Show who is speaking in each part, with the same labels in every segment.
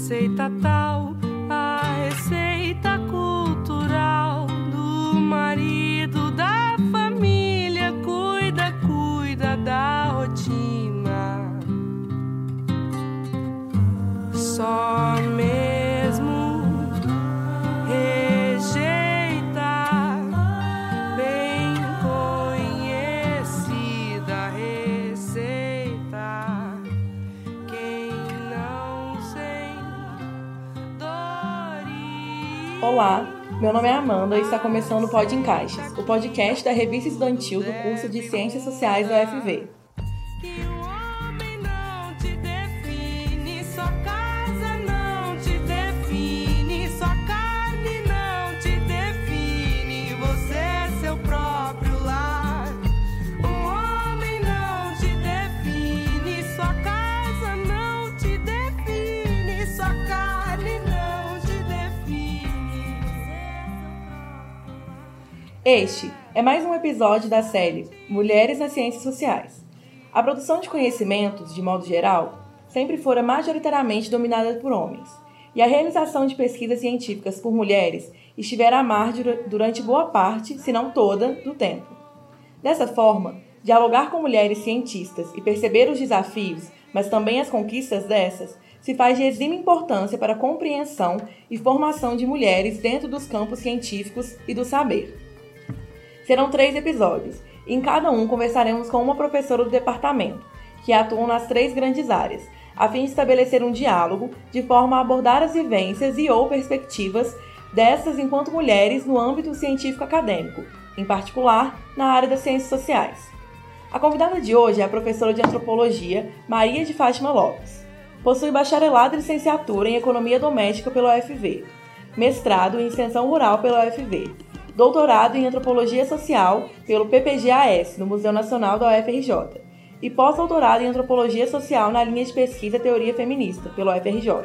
Speaker 1: receita
Speaker 2: nome é Amanda e está começando o Pod Encaixes, o podcast da revista estudantil do curso de Ciências Sociais da UFV. Este é mais um episódio da série Mulheres nas Ciências Sociais. A produção de conhecimentos, de modo geral, sempre fora majoritariamente dominada por homens, e a realização de pesquisas científicas por mulheres estivera à margem dura- durante boa parte, se não toda, do tempo. Dessa forma, dialogar com mulheres cientistas e perceber os desafios, mas também as conquistas dessas, se faz de exímia importância para a compreensão e formação de mulheres dentro dos campos científicos e do saber. Serão três episódios, em cada um conversaremos com uma professora do departamento, que atuam nas três grandes áreas, a fim de estabelecer um diálogo de forma a abordar as vivências e ou perspectivas dessas enquanto mulheres no âmbito científico acadêmico, em particular na área das ciências sociais. A convidada de hoje é a professora de antropologia Maria de Fátima Lopes. Possui bacharelado e licenciatura em economia doméstica pela UFV, mestrado em extensão rural pela UFV, doutorado em antropologia social pelo PPGAS, no Museu Nacional da UFRJ, e pós-doutorado em antropologia social na linha de pesquisa Teoria Feminista pela UFRJ.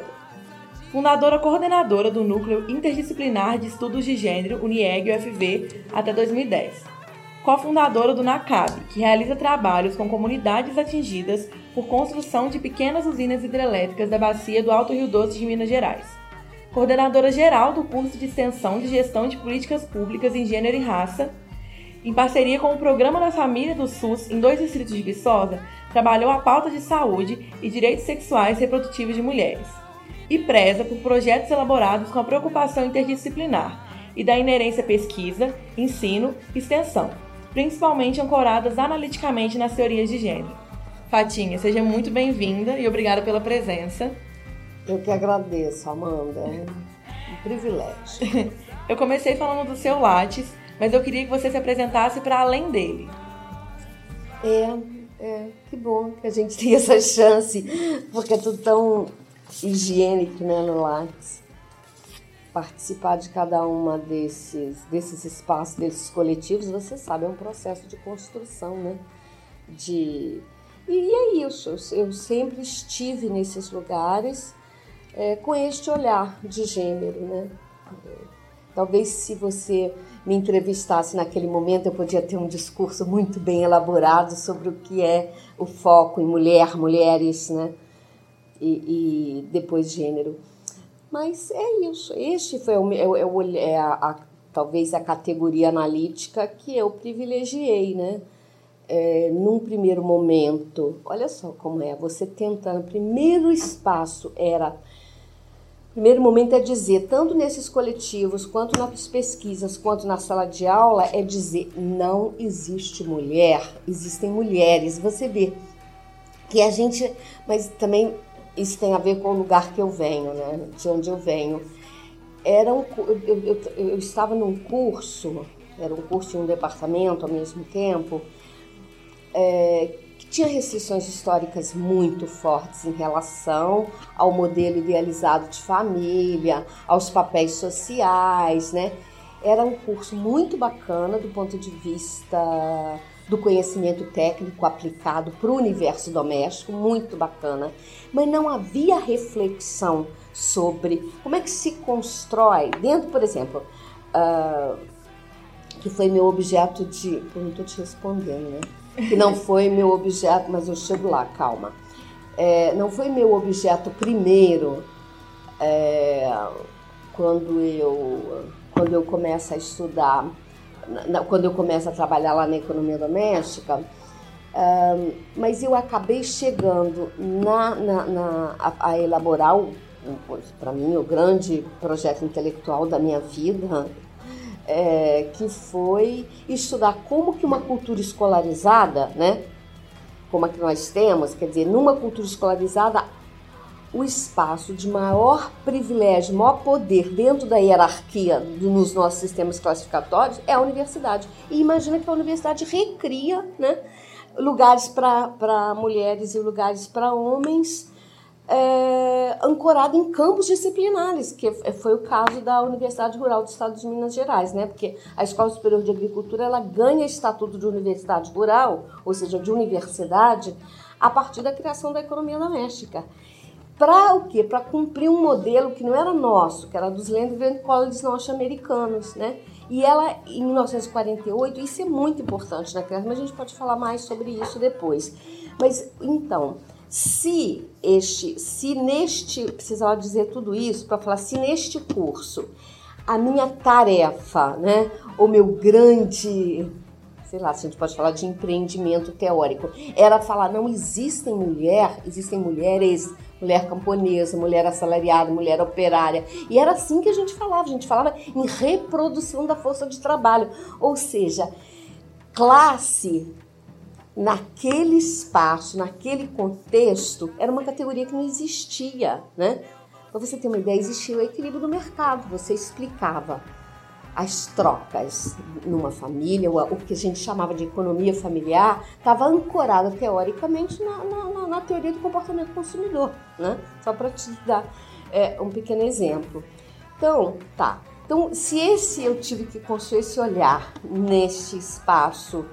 Speaker 2: Fundadora coordenadora do Núcleo Interdisciplinar de Estudos de Gênero UNIEG UFV até 2010. Cofundadora do NACAB, que realiza trabalhos com comunidades atingidas por construção de pequenas usinas hidrelétricas da bacia do Alto Rio Doce de Minas Gerais coordenadora geral do curso de extensão de gestão de políticas públicas em gênero e raça. Em parceria com o Programa da Família do SUS em dois distritos de Viçosa, trabalhou a pauta de saúde e direitos sexuais e reprodutivos de mulheres. E preza por projetos elaborados com a preocupação interdisciplinar e da inerência pesquisa, ensino e extensão, principalmente ancoradas analiticamente nas teorias de gênero. Fatinha, seja muito bem-vinda e obrigada pela presença.
Speaker 3: Eu que agradeço, Amanda. É um privilégio.
Speaker 2: Eu comecei falando do seu Lattes, mas eu queria que você se apresentasse para além dele.
Speaker 3: É, é, que bom que a gente tem essa chance, porque é tudo tão higiênico, né, no Lattes. Participar de cada uma desses, desses espaços, desses coletivos, você sabe, é um processo de construção, né? De... E é isso, eu, eu sempre estive nesses lugares é, com este olhar de gênero, né? Talvez se você me entrevistasse naquele momento, eu podia ter um discurso muito bem elaborado sobre o que é o foco em mulher, mulheres, né? E, e depois gênero. Mas é isso. Este foi o, é, é a, a- talvez a categoria analítica que eu privilegiei, né? É, num primeiro momento, olha só como é, você tentando, primeiro espaço era primeiro momento é dizer, tanto nesses coletivos, quanto nas pesquisas, quanto na sala de aula, é dizer: não existe mulher, existem mulheres. Você vê que a gente. Mas também isso tem a ver com o lugar que eu venho, né? De onde eu venho. Era um, eu, eu- eu estava num curso, era um curso em um departamento ao mesmo tempo, é, que tinha restrições históricas muito fortes em relação ao modelo idealizado de família, aos papéis sociais, né? Era um curso muito bacana do ponto de vista do conhecimento técnico aplicado para o universo doméstico, muito bacana, mas não havia reflexão sobre como é que se constrói dentro, por exemplo, ah, que foi meu objeto de. Eu não estou te respondendo, né? Que não foi meu objeto, mas eu chego lá, calma. É, não foi meu objeto primeiro é, quando eu quando eu começo a estudar, na, quando eu começo a trabalhar lá na economia doméstica, um, mas eu acabei chegando na, na, na a, a, elaborar, para mim, o grande projeto intelectual da minha vida, é, que foi estudar como que uma cultura escolarizada, né, como a que nós temos, quer dizer, numa cultura escolarizada, o espaço de maior privilégio, maior poder dentro da hierarquia do, nos nossos sistemas classificatórios é a universidade. E imagina que a universidade recria né, lugares para mulheres e lugares para homens é, ancorado em campos disciplinares, que foi o caso da Universidade Rural do Estado de Minas Gerais, né? Porque a Escola Superior de Agricultura ela ganha estatuto de universidade rural, ou seja, de universidade, a partir da criação da economia doméstica. Para o quê? Para cumprir um modelo que não era nosso, que era dos Land Grant Colleges norte-americanos, né? E ela, em 1948, isso é muito importante criação, mas a gente pode falar mais sobre isso depois. Mas, então, se este, se neste, precisava dizer tudo isso para falar, se neste curso a minha tarefa, né, o meu grande, sei lá, se a gente pode falar de empreendimento teórico, era falar, não existem mulher, existem mulheres, mulher camponesa, mulher assalariada, mulher operária. E era assim que a gente falava, a gente falava em reprodução da força de trabalho, ou seja, classe naquele espaço, naquele contexto, era uma categoria que não existia, né? Para você ter uma ideia, existia o equilíbrio do mercado. Você explicava as trocas numa família, o que a gente chamava de economia familiar, estava ancorada teoricamente na, na, na, teoria do comportamento consumidor, né? Só para te dar é, um pequeno exemplo. Então, tá. Então, se esse eu tive que construir esse olhar neste espaço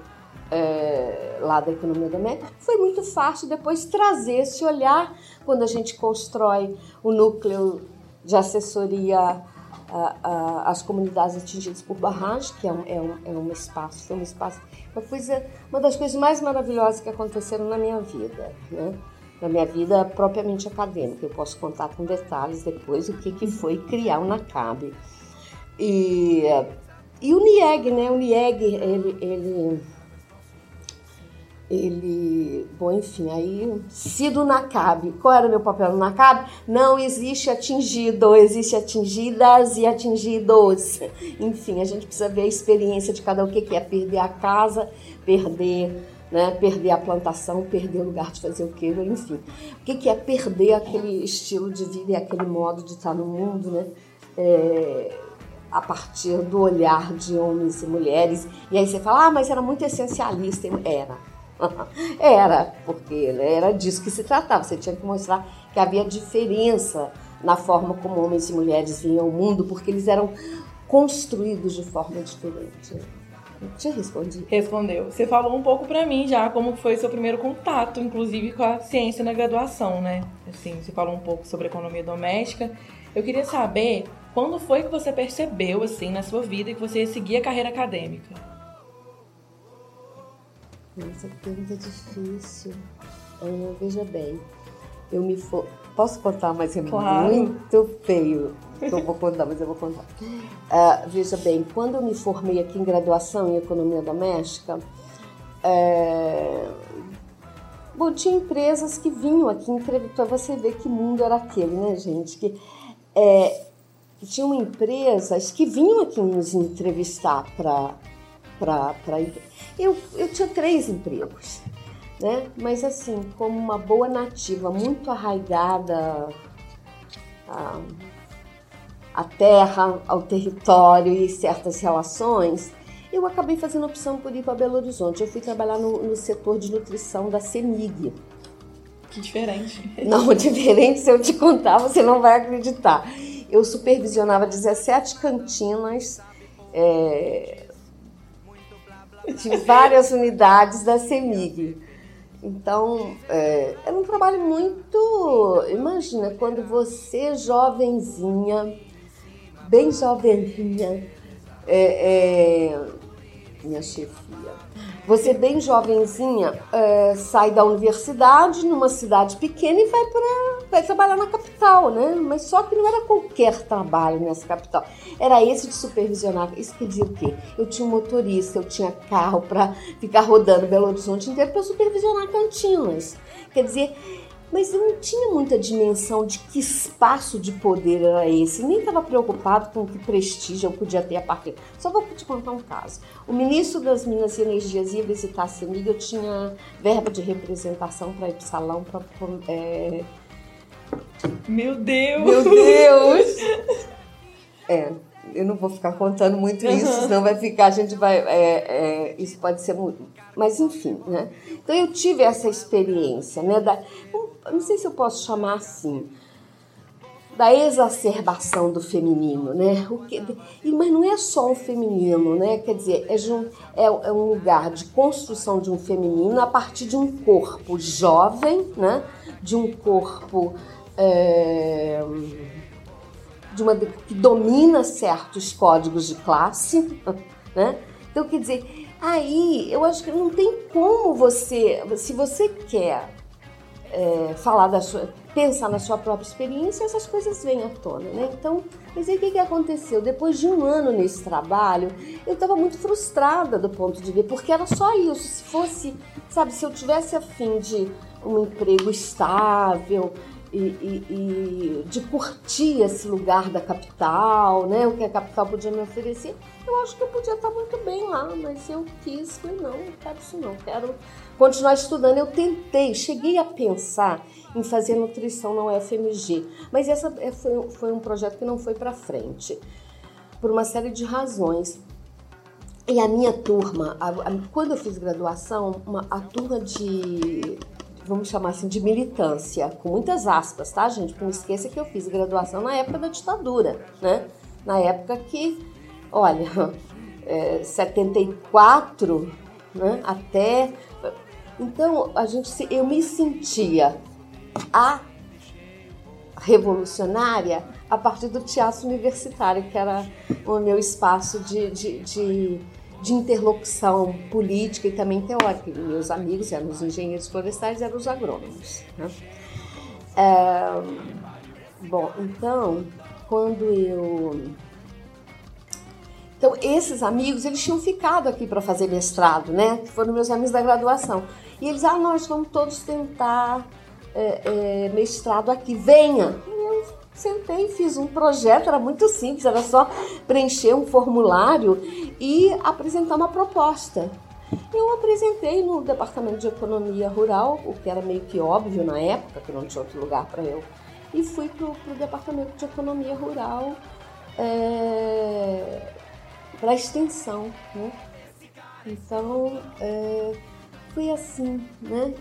Speaker 3: é, lá da economia doméstica, foi muito fácil depois trazer esse olhar quando a gente constrói o núcleo de assessoria às comunidades atingidas por barragem, que é um, é um, é um espaço, foi um espaço, uma, coisa, uma das coisas mais maravilhosas que aconteceram na minha vida, né? na minha vida propriamente acadêmica. Eu posso contar com detalhes depois o que, que foi criar o NACAB. E, e o NIEG, né? O NIEG, ele, ele ele, bom, enfim, aí sido NACAB. Qual era o meu papel no NACAB? Não existe atingido, existe atingidas e atingidos. Enfim, a gente precisa ver a experiência de cada um, o que é perder a casa, perder, né, perder a plantação, perder o lugar de fazer o quê, enfim. O que é perder aquele estilo de vida e aquele modo de estar no mundo, né? É, a partir do olhar de homens e mulheres. E aí você fala, ah, mas era muito essencialista. Era era, porque era disso que se tratava. Você tinha que mostrar que havia diferença na forma como homens e mulheres vinham o mundo, porque eles eram construídos de forma diferente. Te respondi.
Speaker 2: Respondeu. Você falou um pouco para mim já como foi seu primeiro contato, inclusive com a ciência na graduação, né? Assim, você falou um pouco sobre economia doméstica. Eu queria saber quando foi que você percebeu assim na sua vida que você ia seguir a carreira acadêmica?
Speaker 3: Nossa, que pergunta difícil. Ana, veja bem, eu me for... Posso contar, mas é claro. muito feio. Eu vou contar, mas eu vou contar. Uh, veja bem, quando eu me formei aqui em graduação em economia doméstica, é... Bom, tinha empresas que vinham aqui para você ver que mundo era aquele, né, gente? Que, é, tinham empresas que vinham aqui nos entrevistar para para eu, eu tinha três empregos, né? Mas assim, como uma boa nativa, muito arraigada à, à terra, ao território e certas relações, eu acabei fazendo opção por ir para Belo Horizonte. Eu fui trabalhar no, no setor de nutrição da CEMIG.
Speaker 2: Que diferente.
Speaker 3: Não, diferente, se eu te contar, você não vai acreditar. Eu supervisionava 17 cantinas é, de várias unidades da CEMIG. Então, é, era um trabalho muito. Imagina, quando você, jovenzinha, bem jovenzinha, é, é, minha chefia. Você bem jovenzinha é, sai da universidade numa cidade pequena e vai para vai trabalhar na capital, né? Mas só que não era qualquer trabalho nessa capital. Era esse de supervisionar. Isso quer dizer o quê? Eu tinha um motorista, eu tinha carro para ficar rodando Belo Horizonte inteiro para supervisionar cantinas. Quer dizer, mas eu não tinha muita dimensão de que espaço de poder era esse, nem estava preocupado com que prestígio eu podia ter a partir. Só vou te contar um caso. O ministro das Minas e Energias ia visitar a CEMIG, eu tinha verba de representação para ir para o salão para. É...
Speaker 2: Meu Deus!
Speaker 3: Meu Deus! é, eu não vou ficar contando muito isso, uhum. senão vai ficar, a gente vai. É, é, isso pode ser muito. Mas enfim, né? Então eu tive essa experiência, né? Da, não sei se eu posso chamar assim, da exacerbação do feminino, né? Que, mas não é só o feminino, né? Quer dizer, é, é, é, um lugar de construção de um feminino a partir de um corpo jovem, né? De um corpo é, de uma que domina certos códigos de classe, né? Então, quer dizer, aí eu acho que não tem como você, se você quer é, falar da sua, pensar na sua própria experiência, essas coisas vêm à tona, né? Então, mas aí o que, que aconteceu? Depois de um ano nesse trabalho, eu estava muito frustrada do ponto de vista, porque era só isso. Se fosse, sabe, se eu tivesse afim de um emprego estável, e, e, de curtir esse lugar da capital, né? O que a capital podia me oferecer. Eu acho que eu podia estar muito bem lá, mas eu quis, falei, não, não quero isso não, quero continuar estudando. Eu tentei, cheguei a pensar em fazer nutrição na UFMG, mas essa é, foi, foi um projeto que não foi para frente, por uma série de razões. E a minha turma, a, a, quando eu fiz graduação, uma, a turma de vamos chamar assim, de militância, com muitas aspas, tá, gente? Não esqueça que eu fiz graduação na época da ditadura, né? Na época que, olha, é, 74, né? Até. Então, a gente, eu me sentia a revolucionária a partir do teatro universitário, que era o meu espaço de, de, de de interlocução política e também teórica. Meus amigos eram os engenheiros florestais, eram os agrônomos. Né? É, bom, então, quando eu. Então, esses amigos, eles tinham ficado aqui para fazer mestrado, né? Foram meus amigos da graduação. E eles, ah, nós vamos todos tentar é, é, mestrado aqui, venha. Sentei, fiz um projeto, era muito simples, era só preencher um formulário e apresentar uma proposta. Eu apresentei no Departamento de Economia Rural, o que era meio que óbvio na época, que não tinha outro lugar para eu, e fui para o Departamento de Economia Rural é, para a extensão. Né? Então, é, foi assim, né?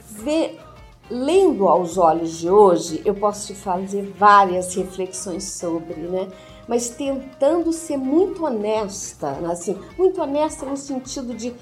Speaker 3: Ver lendo aos olhos de hoje, eu posso te fazer várias reflexões sobre, né? Mas tentando ser muito honesta, assim, muito honesta no sentido de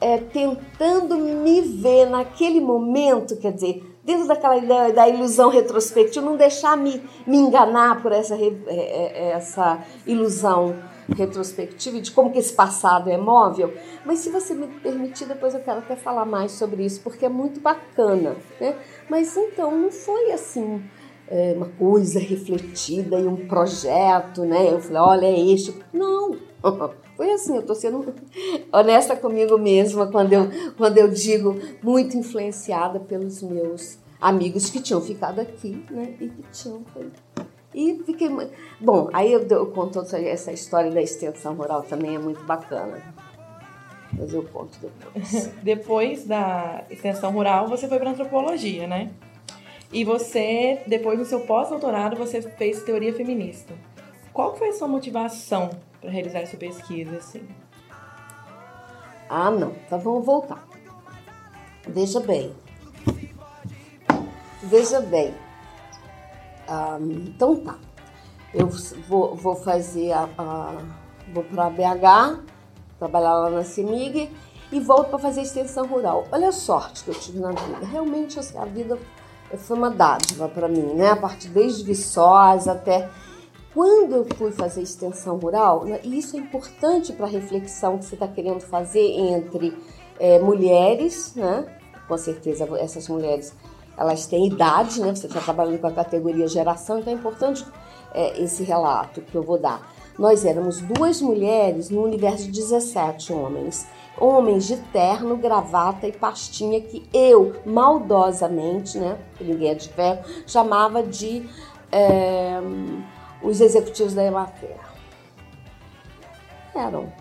Speaker 3: é, tentando me ver naquele momento, quer dizer, dentro daquela ideia da ilusão retrospectiva, não deixar me, me enganar por essa, é, é, essa ilusão retrospectiva de como que esse passado é móvel. Mas se você me permitir, depois eu quero até falar mais sobre isso, porque é muito bacana, né? Mas então não foi assim é, uma coisa refletida e um projeto, né? Eu falei, olha, é este. Não, foi assim, eu estou sendo honesta comigo mesma quando eu, quando eu digo muito influenciada pelos meus amigos que tinham ficado aqui, né? E que tinham e fiquei. Bom, aí eu, eu conto essa história da extensão rural também é muito bacana. Mas eu conto depois.
Speaker 2: depois da extensão rural, você foi para antropologia, né? E você, depois do seu pós-doutorado, você fez teoria feminista. Qual foi a sua motivação para realizar essa pesquisa, assim?
Speaker 3: Ah, não. Então vamos voltar. Veja bem. Veja bem. Então tá. Eu vou, vou fazer a, a vou para BH, trabalhar lá na CEMIG e volto para fazer extensão rural. Olha a sorte que eu tive na vida. Realmente a vida foi uma dádiva para mim, né? A partir desde Viçosa até Quando eu fui fazer extensão rural, né, e isso é importante para a reflexão que você está querendo fazer entre é, mulheres, né? Com certeza essas mulheres elas têm idade, né? Você está trabalhando com a categoria geração, então é importante é, esse relato que eu vou dar. Nós éramos duas mulheres no universo de 17 homens. Homens de terno, gravata e pastinha que eu, maldosamente, né? Ninguém é de ferro, chamava de é, os executivos da Emater. Eram.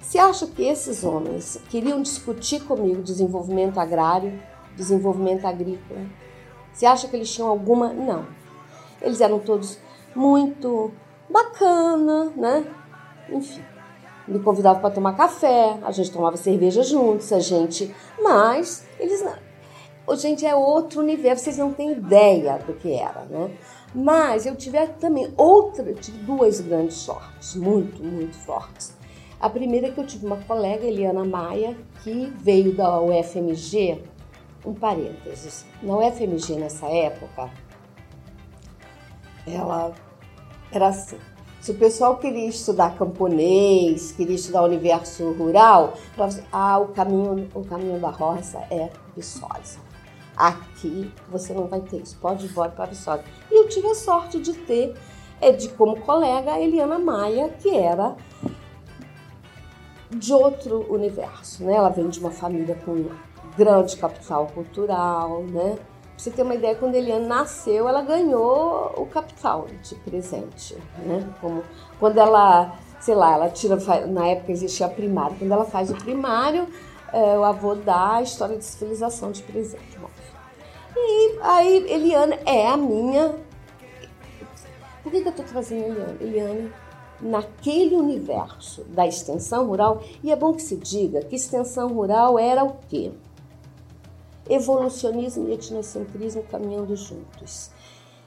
Speaker 3: Você acha que esses homens queriam discutir comigo desenvolvimento agrário, desenvolvimento agrícola? Você acha que eles tinham alguma? Não. Eles eram todos muito bacana, né? Enfim, me convidavam para tomar café, a gente tomava cerveja juntos, a gente. Mas eles não. Gente, é outro universo, vocês não têm ideia do que era, né? Mas eu tive também outra, tive duas grandes sortes, muito, muito fortes. A primeira é que eu tive uma colega, Eliana Maia, que veio da UFMG, um parênteses. Na UFMG, nessa época, ela era assim. Se o pessoal queria estudar camponês, queria estudar o universo rural, falava assim, ah, o caminho, o caminho da roça é Viçosa. Aqui você não vai ter isso, pode ir embora para Viçosa. E eu tive a sorte de ter, é, de como colega, a Eliana Maia, que era de outro universo, né? Ela vem de uma família com grande capital cultural, né? você ter uma ideia, quando Eliane nasceu, ela ganhou o capital de presente, né? Como quando ela, sei lá, ela tira, na época existia primário, quando ela faz o primário, é, o avô dá a história de civilização de presente. E aí Eliane é a minha. Por que, que eu estou trazendo Eliane? Eliane naquele universo da extensão rural, e é bom que se diga que extensão rural era o quê? Evolucionismo e etnocentrismo caminhando juntos.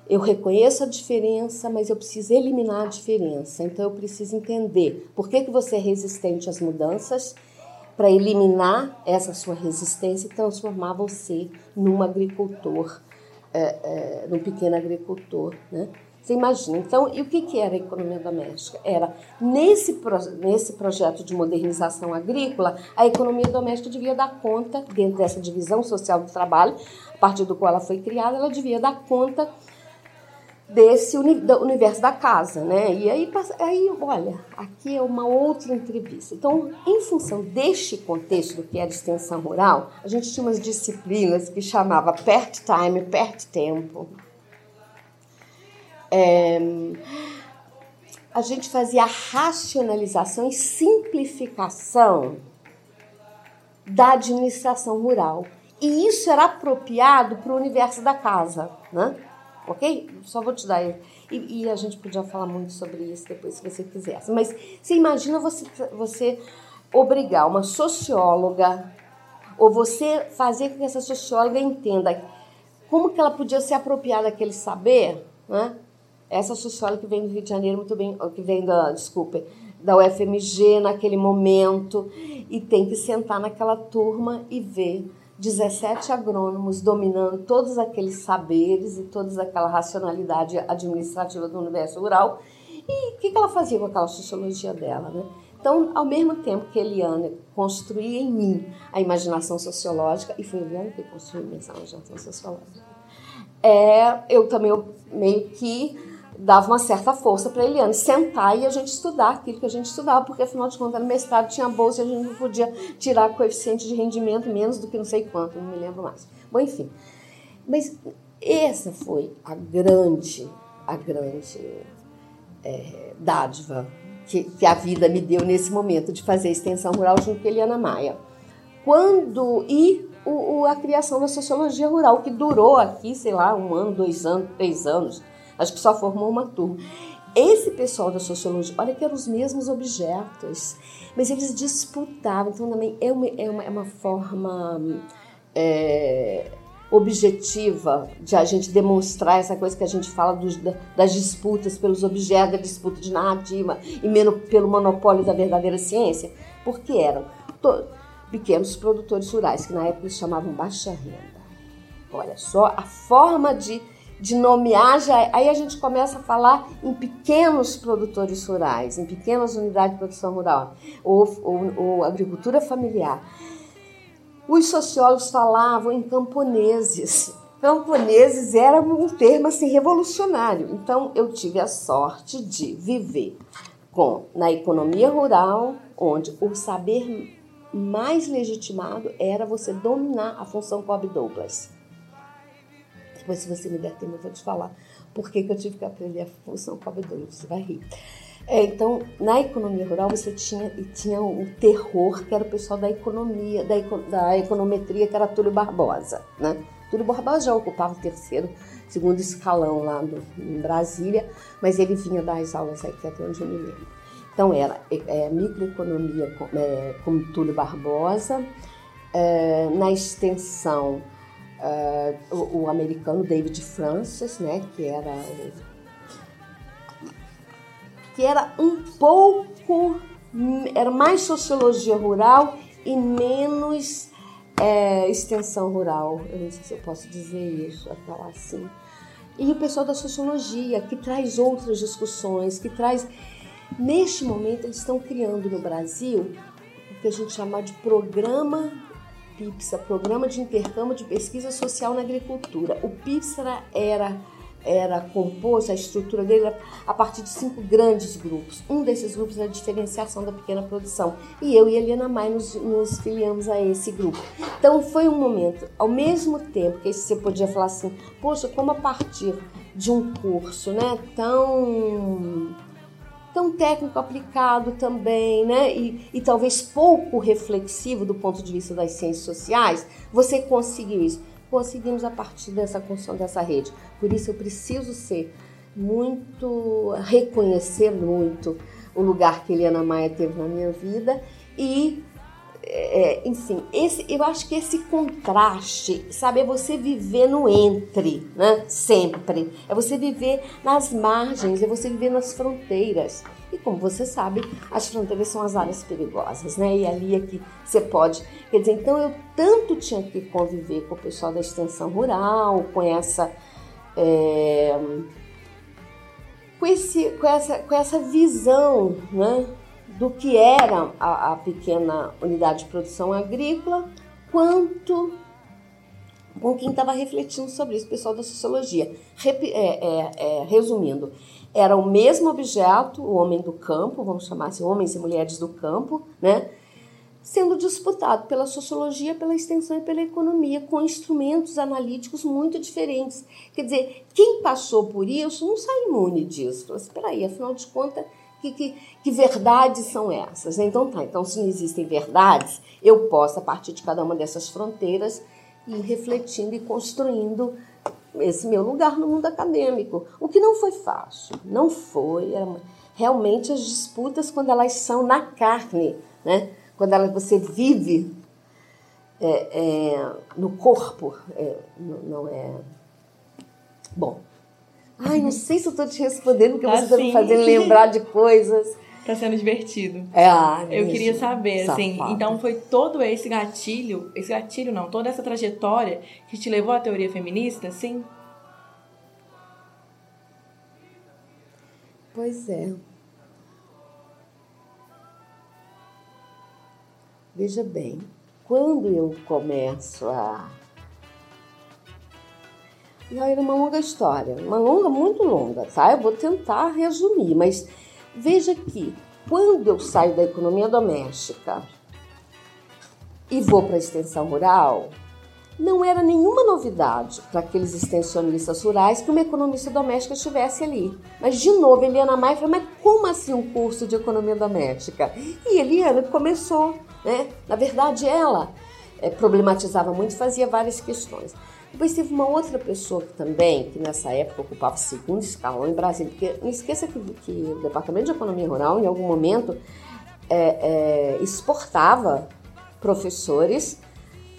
Speaker 3: Eu reconheço a diferença, mas eu preciso eliminar a diferença. Então eu preciso entender por que, que você é resistente às mudanças, para eliminar essa sua resistência e transformar você num agricultor, é, é, num pequeno agricultor, né? Você imagina. Então, e o que, que era a economia doméstica? Era, nesse, nesse projeto de modernização agrícola, a economia doméstica devia dar conta, dentro dessa divisão social do trabalho, a partir do qual ela foi criada, ela devia dar conta desse universo da casa, né? E aí, aí, olha, aqui é uma outra entrevista. Então, em função deste contexto do que era extensão rural, a gente tinha umas disciplinas que chamava PERT Time, PERT Tempo, é, a gente fazia racionalização e simplificação da administração rural. E isso era apropriado para o universo da casa, né? Ok? Só vou te dar. E, e, a gente podia falar muito sobre isso depois, se você quisesse. Mas você imagina você, você obrigar uma socióloga, ou você fazer com que essa socióloga entenda como que ela podia se apropriar daquele saber, né? Essa socióloga que vem do Rio de Janeiro, muito bem, que vem da, desculpe, da UFMG naquele momento, e tem que sentar naquela turma e ver 17 agrônomos dominando todos aqueles saberes e toda aquela racionalidade administrativa do universo rural. E o que, que ela fazia com aquela sociologia dela, né? Então, ao mesmo tempo que Eliane construía em mim a imaginação sociológica, e foi Eliane que construiu a imaginação sociológica, é, eu também meio que dava uma certa força para Eliane sentar e a gente estudar aquilo que a gente estudava, porque afinal de contas no mestrado tinha bolsa e a gente não podia tirar coeficiente de rendimento menos do que não sei quanto, não me lembro mais. Bom, enfim. Mas essa foi a grande, a grande é, dádiva que, que, a vida me deu nesse momento de fazer extensão rural junto com Eliana Maia. Quando e o, o, a criação da sociologia rural, que durou aqui, sei lá, um ano, dois anos, três anos Acho que só formou uma turma. Esse pessoal da sociologia, olha que eram os mesmos objetos, mas eles disputavam. Então, também é uma, é uma, é uma forma é, objetiva de a gente demonstrar essa coisa que a gente fala dos, das disputas pelos objetos, da disputa de narrativa e menos pelo monopólio da verdadeira ciência, porque eram pequenos produtores rurais, que na época eles chamavam baixa renda. Olha só a forma de de nomear, já, aí a gente começa a falar em pequenos produtores rurais, em pequenas unidades de produção rural, ou, ou, ou agricultura familiar. Os sociólogos falavam em camponeses. Camponeses era um termo assim revolucionário. Então eu tive a sorte de viver com na economia rural, onde o saber mais legitimado era você dominar a função Cobb Douglas. Depois, se você me der tempo, eu vou te falar por que, que eu tive que aprender a função Douglas. Você vai rir. É, então, na economia rural, você tinha, tinha o terror, que era o pessoal da economia, da, da econometria, que era Túlio Barbosa. Né? Túlio Barbosa já ocupava o terceiro, segundo escalão lá do, em Brasília, mas ele vinha dar as aulas aqui até onde eu me lembro. Então, era é, microeconomia com, é, com Túlio Barbosa, é, na extensão, é, o, o, americano David Francis, né, que era que era um pouco, era mais sociologia rural e menos é, extensão rural. Eu não sei se eu posso dizer isso, falar assim. E o pessoal da sociologia, que traz outras discussões, que traz. Neste momento, eles estão criando no Brasil o que a gente chama de programa PIPSA, Programa de Intercâmbio de Pesquisa Social na Agricultura. O PIPSA era era composto, a estrutura dele era a partir de cinco grandes grupos. Um desses grupos era a diferenciação da pequena produção. E eu e a Helena Mai nos, nos filiamos a esse grupo. Então foi um momento, ao mesmo tempo que você podia falar assim, poxa, como a partir de um curso né, tão tão técnico aplicado também, né? E, e talvez pouco reflexivo do ponto de vista das ciências sociais, você conseguiu isso conseguimos a partir dessa construção dessa rede. Por isso eu preciso ser muito, reconhecer muito o lugar que Eliana Maia teve na minha vida e, é, enfim, esse, eu acho que esse contraste, sabe, é você viver no entre, né? Sempre. É você viver nas margens, é você viver nas fronteiras. E como você sabe, as fronteiras são as áreas perigosas, né? E ali é que você pode. Quer dizer, então eu tanto tinha que conviver com o pessoal da extensão rural, com essa. É, com, esse, com, essa, com essa visão né, do que era a, a pequena unidade de produção agrícola, quanto com quem estava refletindo sobre isso, o pessoal da sociologia. É, é, é, resumindo, era o mesmo objeto, o homem do campo, vamos chamar assim, homens e mulheres do campo, né? sendo disputado pela sociologia, pela extensão e pela economia, com instrumentos analíticos muito diferentes. Quer dizer, quem passou por isso não sai imune disso. Espera aí, afinal de contas, que, que, que, verdades são essas? Então tá, então se não existem verdades, eu posso, a partir de cada uma dessas fronteiras, ir refletindo e construindo esse meu lugar no mundo acadêmico. O que não foi fácil, não foi. realmente as disputas, quando elas são na carne, né? quando ela, você vive é, é, no corpo, é, não, não, é. Bom. Ai, não sei se eu estou te respondendo, porque tá você está me fazendo lembrar de coisas.
Speaker 2: Tá sendo divertido.
Speaker 3: É, ah,
Speaker 2: Eu queria saber, assim, então foi todo esse gatilho, esse gatilho não, toda essa trajetória que te levou à teoria feminista, sim?
Speaker 3: Pois é. Veja bem, quando eu começo a. Não, era uma longa história, uma longa, muito longa, tá? Eu vou tentar resumir, mas Veja que quando eu saio da economia doméstica e vou para a extensão rural, não era nenhuma novidade para aqueles extensionistas rurais que uma economista doméstica estivesse ali. Mas, de novo, Eliana Maia falou, mas como assim um curso de economia doméstica? E Eliana começou, né? Na verdade, ela é, problematizava muito, fazia várias questões. Depois teve uma outra pessoa que também, que nessa época ocupava segundo escalão em Brasília, porque não esqueça que, que o Departamento de Economia Rural, em algum momento, é, é, exportava professores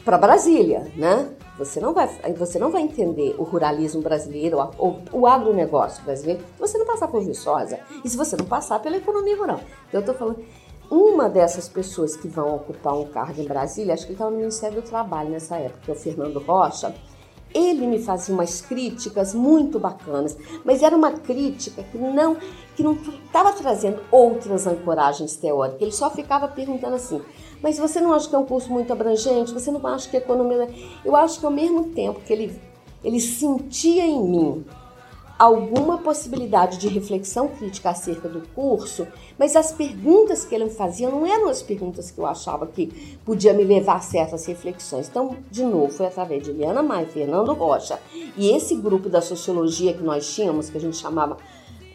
Speaker 3: para Brasília, né? Você não, vai, você não vai entender o ruralismo brasileiro, o, o agronegócio brasileiro, se você não passar por Viçosa e se você não passar pela economia rural. Então, eu estou falando, uma dessas pessoas que vão ocupar um cargo em Brasília, acho que ele estava no Ministério do Trabalho nessa época, que é o Fernando Rocha, ele me fazia umas críticas muito bacanas, mas era uma crítica que não que não estava trazendo outras ancoragens teóricas. Ele só ficava perguntando assim: mas você não acha que é um curso muito abrangente? Você não acha que a economia. Eu acho que ao mesmo tempo que ele, ele sentia em mim alguma possibilidade de reflexão crítica acerca do curso, mas as perguntas que ele fazia não eram as perguntas que eu achava que podia me levar a certas reflexões. Então, de novo, foi através de Eliana Maia, Fernando Rocha e esse grupo da sociologia que nós tínhamos, que a gente chamava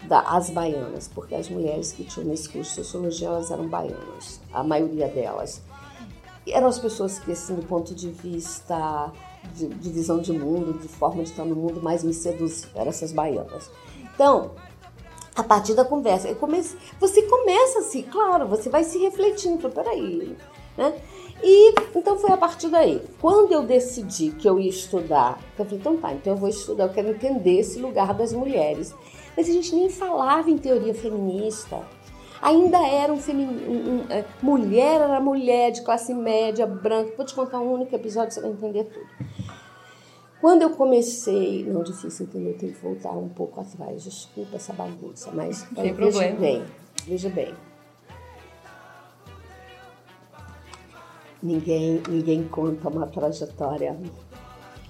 Speaker 3: da, as baianas, porque as mulheres que tinham nesse curso de sociologia elas eram baianas, a maioria delas. E eram as pessoas que, assim, do ponto de vista de, de, visão de mundo, de forma de estar no mundo, mais me seduziam, eram essas baianas. Então, a partir da conversa, comece, você começa assim, claro, você vai se refletindo, peraí, né? E então foi a partir daí. Quando eu decidi que eu ia estudar, eu falei, então tá, então eu vou estudar, eu quero entender esse lugar das mulheres. Mas a gente nem falava em teoria feminista ainda era um, um, um é, mulher era mulher de classe média, branca. Vou te contar um único episódio, você vai entender tudo. Quando eu comecei, não difícil entender, tenho que voltar um pouco atrás. Desculpa essa bagunça, mas
Speaker 2: Sem
Speaker 3: veja
Speaker 2: problema.
Speaker 3: bem, veja bem. Ninguém, ninguém conta uma trajetória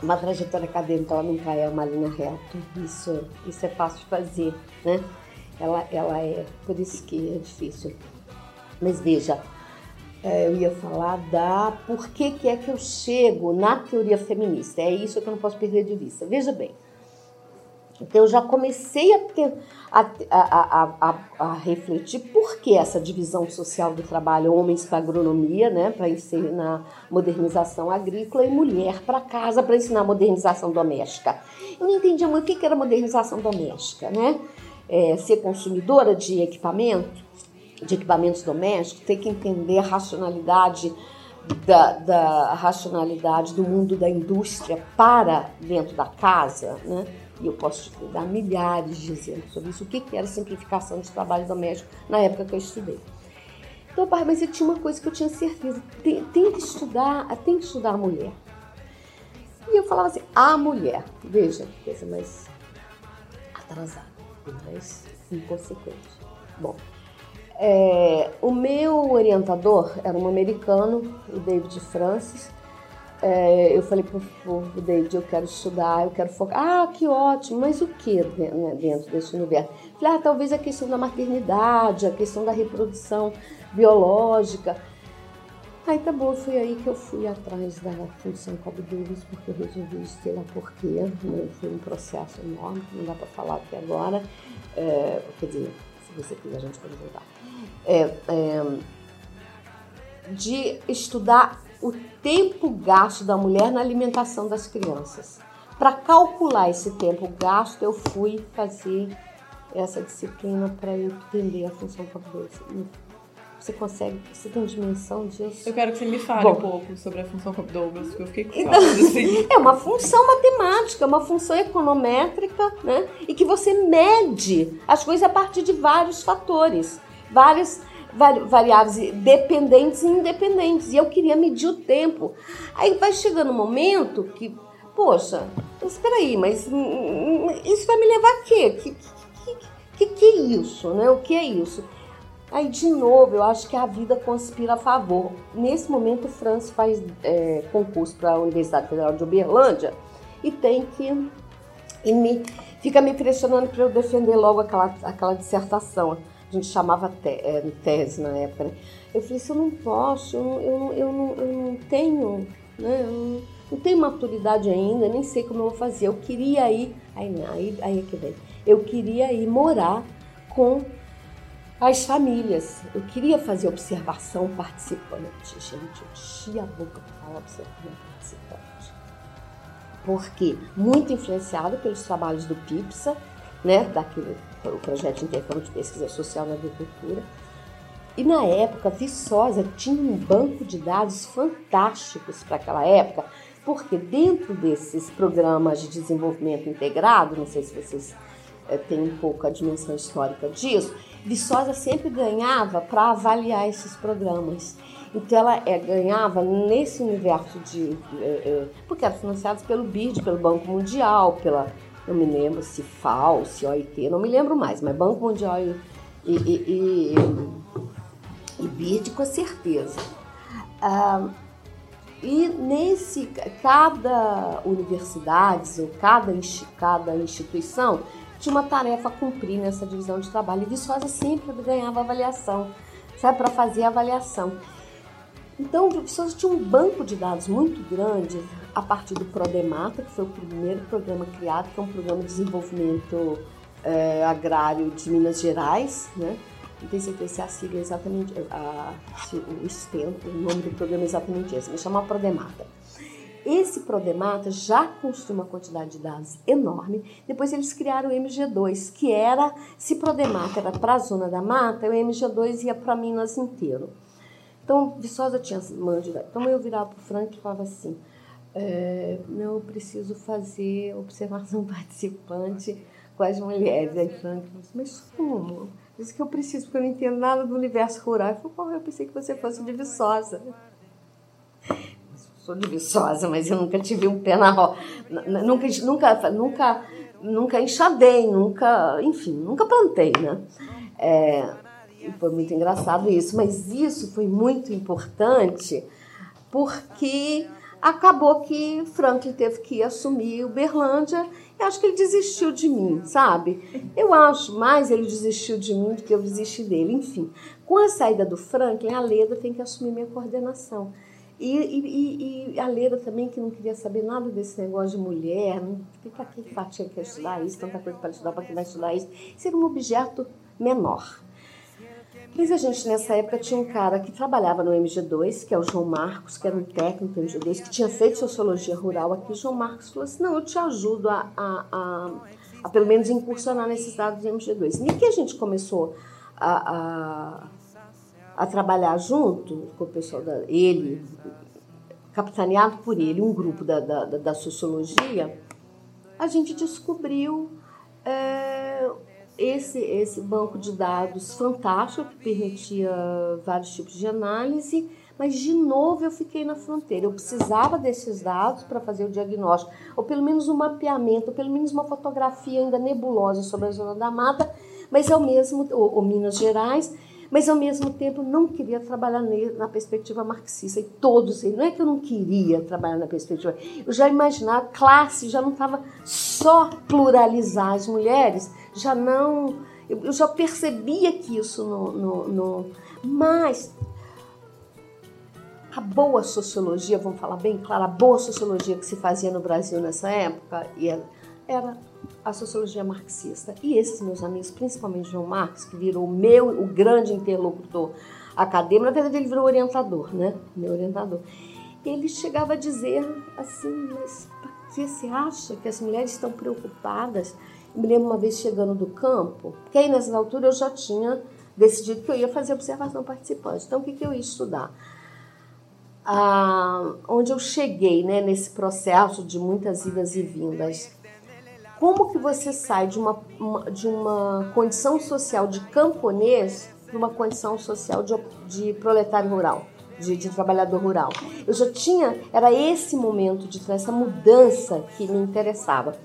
Speaker 3: uma trajetória acadêmica ela nunca é uma linha reta. Isso, isso é fácil de fazer, né? Ela, ela é, por isso que é difícil. Mas veja, é, eu ia falar da por que, que é que eu chego na teoria feminista. É isso que eu não posso perder de vista. Veja bem, então eu já comecei a, ter, a, a, a, a, refletir por que essa divisão social do trabalho, homens para agronomia, né, para ensinar modernização agrícola, e mulher para casa para ensinar modernização doméstica. Eu não entendia muito o que era modernização doméstica, né? É, ser consumidora de equipamento, de equipamentos domésticos, tem que entender a racionalidade da, da racionalidade do mundo da indústria para dentro da casa, né? E eu posso te dar milhares de exemplos sobre isso. O que, que era simplificação de trabalho doméstico na época que eu estudei. Então, pai, mas eu tinha uma coisa que eu tinha certeza: tem, tem que estudar, tem que estudar a mulher. E eu falava assim: a mulher, veja que coisa mais atrasada mas inconsequente. Bom, é, o meu orientador era um americano, o David Francis. É, eu falei pro, pro David, eu quero estudar, eu quero focar. Ah, que ótimo, mas o que né, dentro desse universo? Falei, ah, talvez a questão da maternidade, a questão da reprodução biológica. Aí tá bom, foi aí que eu fui atrás da função Cobb-Douglas, porque eu resolvi sei lá porquê, né? foi um processo enorme, não dá para falar aqui agora, é, quer dizer, se você quiser a gente pode voltar, é, é, de estudar o tempo gasto da mulher na alimentação das crianças. Para calcular esse tempo gasto, eu fui fazer essa disciplina para entender a função Cobb-Douglas você consegue, você tem dimensão disso?
Speaker 2: Eu quero que você me fale Bom, um pouco sobre a função Douglas, porque eu fiquei
Speaker 3: curiosa. Então, assim. É uma função matemática, uma função econométrica, né? E que você mede as coisas a partir de vários fatores, várias variáveis dependentes e independentes. E eu queria medir o tempo. Aí vai chegando um momento que, poxa, espera aí, mas isso vai me levar a quê? Que, que, que, que é isso, né? O que é isso? Aí, de novo, eu acho que a vida conspira a favor. Nesse momento, o Franz faz é, concurso para a Universidade Federal de Uberlândia e tem que. E me, fica me pressionando para eu defender logo aquela, aquela dissertação. A gente chamava te, é, tese na época. Né? Eu falei: se eu não posso, eu, eu, eu, não, eu não tenho. Né? Eu não, não tenho maturidade ainda, nem sei como eu vou fazer. Eu queria ir. Aí, aí, aí é que vem. Eu queria ir morar com as famílias. Eu queria fazer observação participante. Gente, eu enchia a boca para falar observação participante. Porque muito influenciado pelos trabalhos do PIPSA, né, daquele, o projeto de intercâmbio de pesquisa social na agricultura. E na época, Viçosa tinha um banco de dados fantásticos para aquela época, porque dentro desses programas de desenvolvimento integrado, não sei se vocês é, têm um pouco a dimensão histórica disso, Viçosa sempre ganhava para avaliar esses programas. Então ela é, ganhava nesse universo de. É, porque eram financiados pelo BID, pelo Banco Mundial, pela. Não me lembro se FAO, se OIT, não me lembro mais, mas Banco Mundial e, e, e, e, e BID com certeza. Ah, e nesse, cada universidade ou cada, cada instituição tinha uma tarefa a cumprir nessa divisão de trabalho. E Viçosa sempre ganhava avaliação, sabe, para fazer a avaliação. Então, Viçosa tinha um banco de dados muito grande a partir do Prodemata, que foi o primeiro programa criado, que é um programa de desenvolvimento é, agrário de Minas Gerais, né? não tenho certeza se a sigla é exatamente, a, se o o nome do programa é exatamente esse, mas chama Prodemata. Esse Prodemata já construiu uma quantidade de dados enorme. Depois eles criaram o MG2, que era, se Prodemata era para a zona da mata, o MG2 ia para Minas inteiro. Então, Viçosa tinha dados. Então eu virava para o Frank e falava assim, é, não, eu preciso fazer observação participante com as mulheres. Aí Frank falou assim, mas como? Isso que eu preciso, porque eu não entendo nada do universo rural. Eu falei, eu pensei que você fosse de Viçosa. Sou de Viçosa, mas eu nunca tive um pé na roça. Nunca, nunca, nunca, nunca enxadei, nunca, enfim, nunca plantei, né? É, foi muito engraçado isso, mas isso foi muito importante porque acabou que Franklin teve que assumir Uberlândia eu acho que ele desistiu de mim, sabe? Eu acho mais ele desistiu de mim do que eu desisti dele. Enfim, com a saída do Franklin, a Leda tem que assumir minha coordenação. E, e, e, a Leda também, que não queria saber nada desse negócio de mulher, para que tinha que estudar isso, tanta coisa para estudar, para que vai estudar isso. Era um objeto menor. Mas a gente, nessa época, tinha um cara que trabalhava no MG2, que é o João Marcos, que era um técnico do MG2, que tinha feito sociologia rural aqui. João Marcos falou assim: não, eu te ajudo a, a, a, a pelo menos incursionar nesses dados do MG2. E que a gente começou a, a, a trabalhar junto com o pessoal da. Ele, capitaneado por ele, um grupo da, da, da sociologia, a gente descobriu. É, esse, esse banco de dados fantástico que permitia vários tipos de análise, mas de novo eu fiquei na fronteira. Eu precisava desses dados para fazer o diagnóstico, ou pelo menos um mapeamento, ou pelo menos uma fotografia ainda nebulosa sobre a zona da mata, mas ao mesmo ou, ou Minas Gerais, mas ao mesmo tempo não queria trabalhar na perspectiva marxista. E todos, não é que eu não queria trabalhar na perspectiva, eu já imaginava, classe já não estava só pluralizar as mulheres, já não. Eu já percebia que isso no. no, no mas a boa sociologia, vamos falar bem claro, a boa sociologia que se fazia no Brasil nessa época era a sociologia marxista. E esses meus amigos, principalmente João Marx, que virou meu, o grande interlocutor acadêmico, na verdade ele virou orientador, né? Meu orientador. Ele chegava a dizer assim, mas você acha que as mulheres estão preocupadas? Eu me lembro uma vez chegando do campo, porque aí nessas alturas eu já tinha decidido que eu ia fazer observação participante. Então o que, que eu ia estudar? Ah, onde eu cheguei né, nesse processo de muitas idas e vindas como que você sai de uma, de uma condição social de camponês para uma condição social de, de proletário rural, de, de, trabalhador rural. Eu já tinha, era esse momento de essa mudança que me interessava.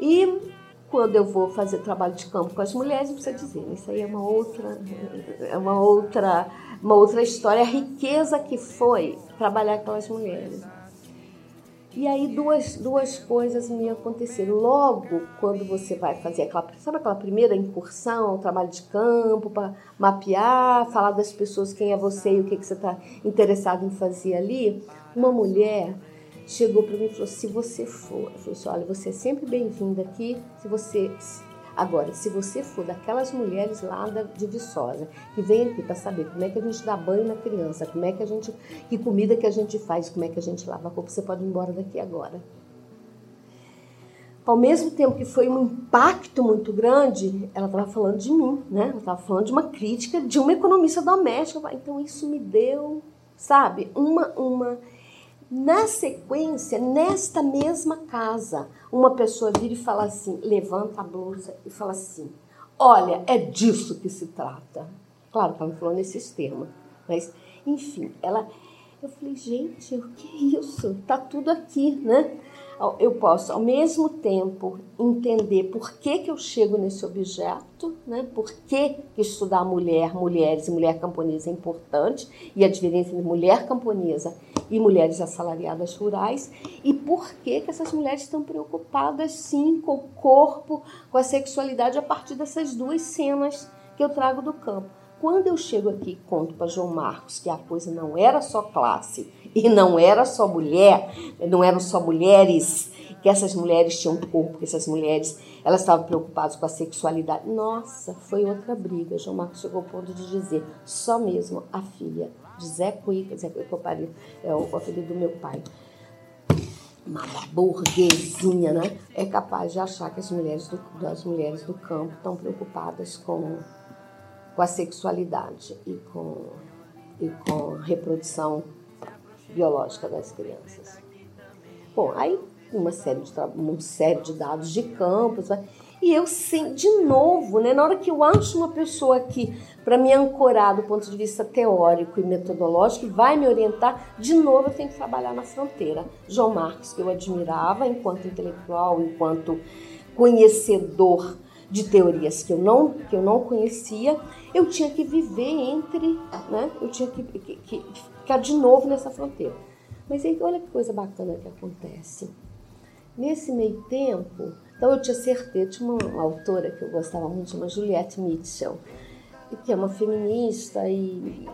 Speaker 3: E quando eu vou fazer trabalho de campo com as mulheres, não precisa dizer, isso aí é uma outra, é uma outra, uma outra história, a riqueza que foi trabalhar com as mulheres. E aí duas, duas coisas me aconteceram. Logo, quando você vai fazer aquela, sabe aquela primeira incursão, trabalho de campo, para mapear, falar das pessoas, quem é você e o que, que você está interessado em fazer ali, uma mulher chegou para mim e falou: se você for, eu falei assim, olha, você é sempre bem-vinda aqui, se você Agora, se você for daquelas mulheres lá de Viçosa, que vem aqui para saber como é que a gente dá banho na criança, como é que a gente, que comida que a gente faz, como é que a gente lava a roupa, você pode ir embora daqui agora. Ao mesmo tempo que foi um impacto muito grande, ela estava falando de mim, né? Ela estava falando de uma crítica de uma economista doméstica. Então isso me deu, sabe, uma uma na sequência, nesta mesma casa, uma pessoa vira e fala assim, levanta a blusa e fala assim: olha, é disso que se trata. Claro não falou nesses termos, mas, enfim, ela. Eu falei, gente, o que é isso? Tá tudo aqui, né? eu posso, ao mesmo tempo, entender por que, que eu chego nesse objeto, né? por que, que estudar mulher, mulheres e mulher camponesa é importante, e a diferença entre mulher camponesa e mulheres assalariadas rurais, e por que, que essas mulheres estão preocupadas, sim, com o corpo, com a sexualidade, a partir dessas duas cenas que eu trago do campo. Quando eu chego aqui e conto para João Marcos que a coisa não era só classe e não era só mulher, não eram só mulheres, que essas mulheres tinham corpo, que essas mulheres elas estavam preocupadas com a sexualidade. Nossa, foi outra briga. João Marcos chegou ao ponto de dizer só mesmo a filha de Zé Cuica, Zé Cuica é o apelido do meu pai, uma burguesinha, né? É capaz de achar que as mulheres do, as mulheres do campo estão preocupadas com com a sexualidade e com, e com a reprodução biológica das crianças. Bom, aí uma série de, uma série de dados de campos. E eu, sim, de novo, né, na hora que eu acho uma pessoa aqui para me ancorar do ponto de vista teórico e metodológico, vai me orientar, de novo eu tenho que trabalhar na fronteira. João Marcos, que eu admirava enquanto intelectual, enquanto conhecedor de teorias que eu não, que eu não conhecia, eu tinha que viver entre, né? eu tinha que, que, que ficar de novo nessa fronteira. Mas aí, olha que coisa bacana que acontece. Nesse meio tempo, então eu tinha certeza, tinha uma, autora que eu gostava muito, uma Juliette Mitchell, que é uma feminista e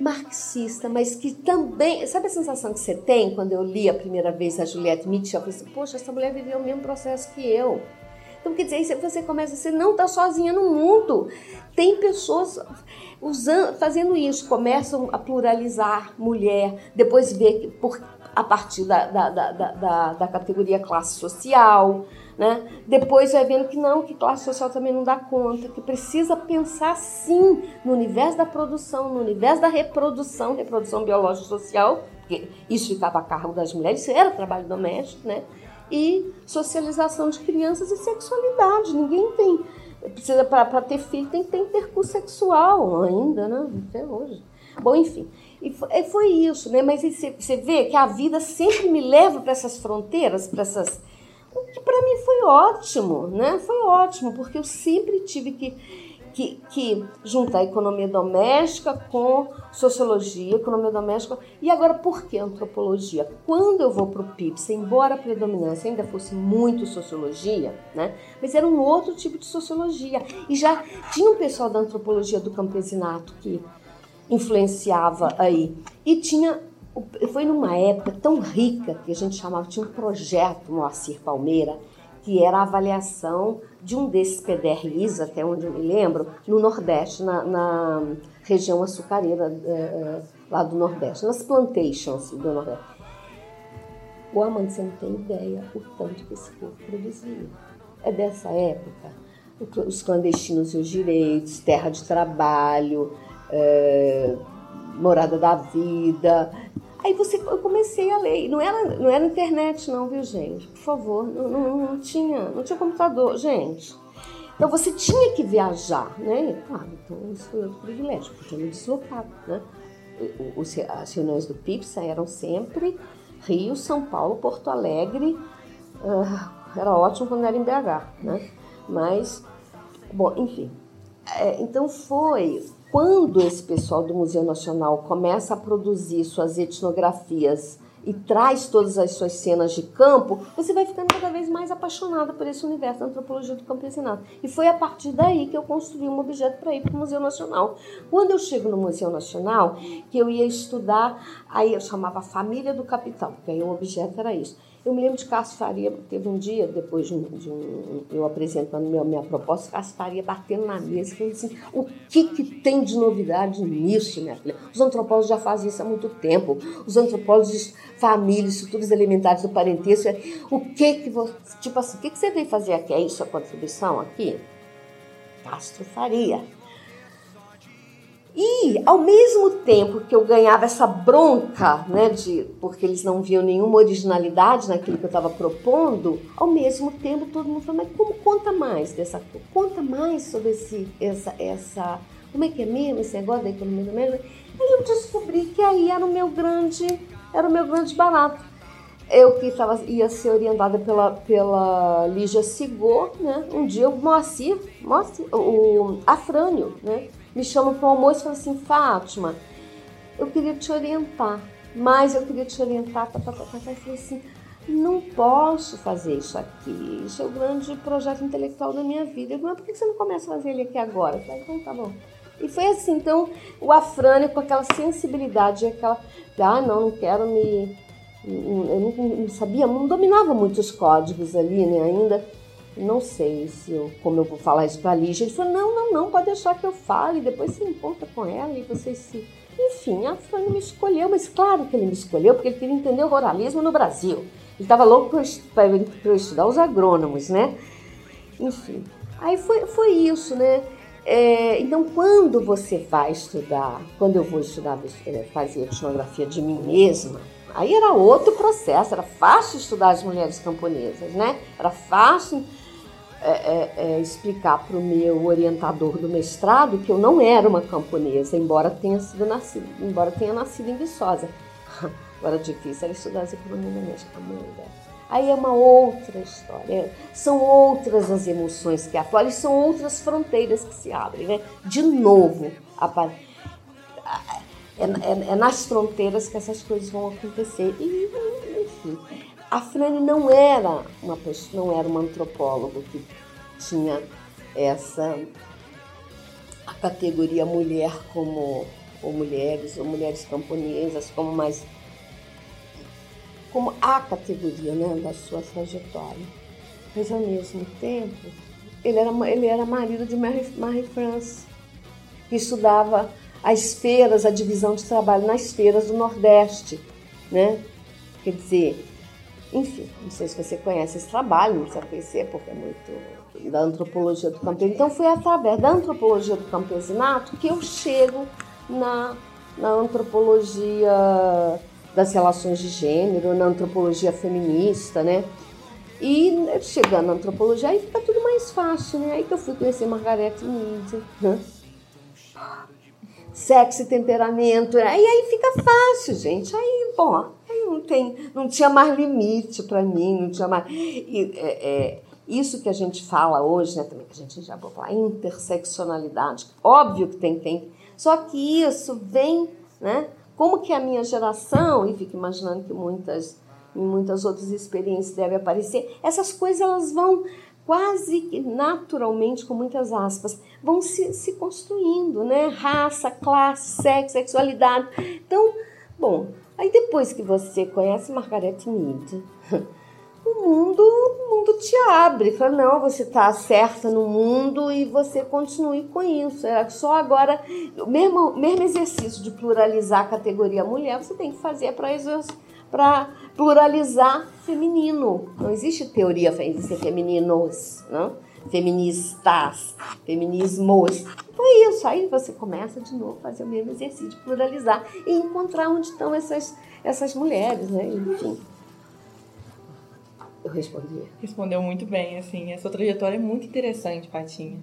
Speaker 3: marxista, mas que também. Sabe a sensação que você tem quando eu li a primeira vez a Juliette Mitchell? Eu falei assim, poxa, essa mulher viveu o mesmo processo que eu. Então, quer dizer, você começa, você não está sozinha no mundo. Tem pessoas usando, fazendo isso, começam a pluralizar mulher, depois vê por, a partir da, da, da, da, da categoria classe social, né? Depois vai vendo que não, que classe social também não dá conta, que precisa pensar sim no universo da produção, no universo da reprodução, reprodução biológica social, porque isso ficava a cargo das mulheres, isso era trabalho doméstico, né? e socialização de crianças e sexualidade. Ninguém tem. Precisa, para ter filho, tem que ter intercurso sexual ainda, né? Até hoje. Bom, enfim. E foi isso, né? Mas você vê que a vida sempre me leva para essas fronteiras, para essas. Que para mim foi ótimo, né? Foi ótimo, porque eu sempre tive que que, que junta a economia doméstica com sociologia, economia doméstica. E agora, por que antropologia? Quando eu vou para o PIPS, embora a predominância ainda fosse muito sociologia, né? mas era um outro tipo de sociologia. E já tinha um pessoal da antropologia do campesinato que influenciava aí. E tinha foi numa época tão rica que a gente chamava, tinha um projeto Moacir Palmeira, que era a avaliação de um desses PDRIs, até onde eu me lembro, no Nordeste, na, na região açucareira é, lá do Nordeste, nas plantations do Nordeste. O Amanda, você não tem ideia o tanto que esse povo produzia. É dessa época, os clandestinos e os direitos, terra de trabalho, é, morada da vida, Aí você, eu comecei a ler. Não era, não era internet, não, viu, gente? Por favor, não, não, não tinha, não tinha computador, gente. Então você tinha que viajar, né? Claro, então isso foi outro privilégio, porque eu me deslocava, né? Os, as reuniões do PIPSA eram sempre Rio, São Paulo, Porto Alegre. Uh, era ótimo quando era em BH, né? Mas, bom, enfim. É, então foi quando esse pessoal do Museu Nacional começa a produzir suas etnografias e traz todas as suas cenas de campo, você vai ficando cada vez mais apaixonada por esse universo da antropologia do campesinato. E foi a partir daí que eu construí um objeto para ir para o Museu Nacional. Quando eu chego no Museu Nacional, que eu ia estudar, aí eu chamava Família do Capital, porque aí o objeto era isso eu me lembro de Cássio Faria, teve um dia, depois de um, de um eu apresentando minha, minha proposta, Cássio Faria batendo na mesa e falando assim: o que, que tem de novidade nisso, minha filha? Os antropólogos já fazem isso há muito tempo. Os antropólogos de família, estruturas elementares do parentesco. O que que você. Tipo assim, o que, que você veio fazer aqui? É isso a contribuição aqui? Castro Faria. E, ao mesmo tempo que eu ganhava essa bronca, né, de, porque eles não viam nenhuma originalidade naquilo que eu estava propondo, ao mesmo tempo todo mundo falou, mas como conta mais dessa Conta mais sobre esse, essa, essa, como é que é mesmo esse negócio da economia do meio? Aí eu descobri que aí era o meu grande, era o meu grande barato. Eu que tava, ia ser orientada pela, pela Lígia Sigor, né? Um dia o Moacir, Moacir o Afrânio, né? Me chama para o almoço e fala assim, Fátima, eu queria te orientar, mas eu queria te orientar, tá, tá, tá, tá. Eu falei assim, não posso fazer isso aqui, isso é o grande projeto intelectual da minha vida. Eu falei, por que você não começa a fazer ele aqui agora? Eu falei, então tá bom. E foi assim, então, o Afrânio com aquela sensibilidade, aquela, ah, não, não quero me... Eu não sabia, não dominava muitos códigos ali, né, ainda não sei se eu, como eu vou falar isso para a Lígia. Ele falou, não, não, não, pode deixar que eu fale, depois você encontra com ela e vocês se... Enfim, a Fran me escolheu, mas claro que ele me escolheu, porque ele queria entender o ruralismo no Brasil. Ele estava louco para eu estudar os agrônomos, né? Enfim, aí foi, foi isso, né? É, então, quando você vai estudar, quando eu vou estudar, é, fazer etnografia de mim mesma, aí era outro processo, era fácil estudar as mulheres camponesas, né? Era fácil é, é, é, explicar para o meu orientador do mestrado que eu não era uma camponesa, embora tenha sido nascido, embora tenha nascido em Viçosa. Agora difícil era estudar as economias domésticas, Aí é uma outra história. São outras as emoções que e são outras fronteiras que se abrem, né? De novo, é, é, é nas fronteiras que essas coisas vão acontecer. E, enfim, a Frane não era uma pessoa, não era uma antropóloga que tinha essa a categoria mulher como ou mulheres ou mulheres camponesas como mais como a categoria né, da sua trajetória. Mas ao mesmo tempo, ele era, ele era marido de Marie, Marie France, que estudava as feiras, a divisão de trabalho nas feiras do Nordeste, né? Quer dizer, enfim, não sei se você conhece esse trabalho, não precisa conhecer, porque é muito da antropologia do campesinato. Então, foi através da antropologia do campesinato que eu chego na, na antropologia das relações de gênero, na antropologia feminista, né? E chegando na antropologia, aí fica tudo mais fácil, né? Aí que eu fui conhecer Margaret Mead, né? Sexo e temperamento, aí, aí fica fácil, gente. Aí, bom, não, tem, não tinha mais limite para mim, não tinha mais. E, é, é, isso que a gente fala hoje, né, também que a gente já vou falar, interseccionalidade, óbvio que tem, tem. Só que isso vem, né? Como que a minha geração, e fico imaginando que muitas, muitas outras experiências deve aparecer, essas coisas elas vão quase naturalmente, com muitas aspas, vão se, se construindo, né? Raça, classe, sexo, sexualidade. Então, bom, Aí depois que você conhece Margaret Mead, o mundo, o mundo te abre. Fala, não, você está certa no mundo e você continue com isso. É só agora, o mesmo, mesmo exercício de pluralizar a categoria mulher, você tem que fazer para pluralizar feminino. Não existe teoria para ser femininos, não? Feministas, feminismos. Então é isso, aí você começa de novo a fazer o mesmo exercício de pluralizar e encontrar onde estão essas, essas mulheres, né? Enfim. Eu respondi.
Speaker 2: Respondeu muito bem, assim. A sua trajetória é muito interessante, Patinha.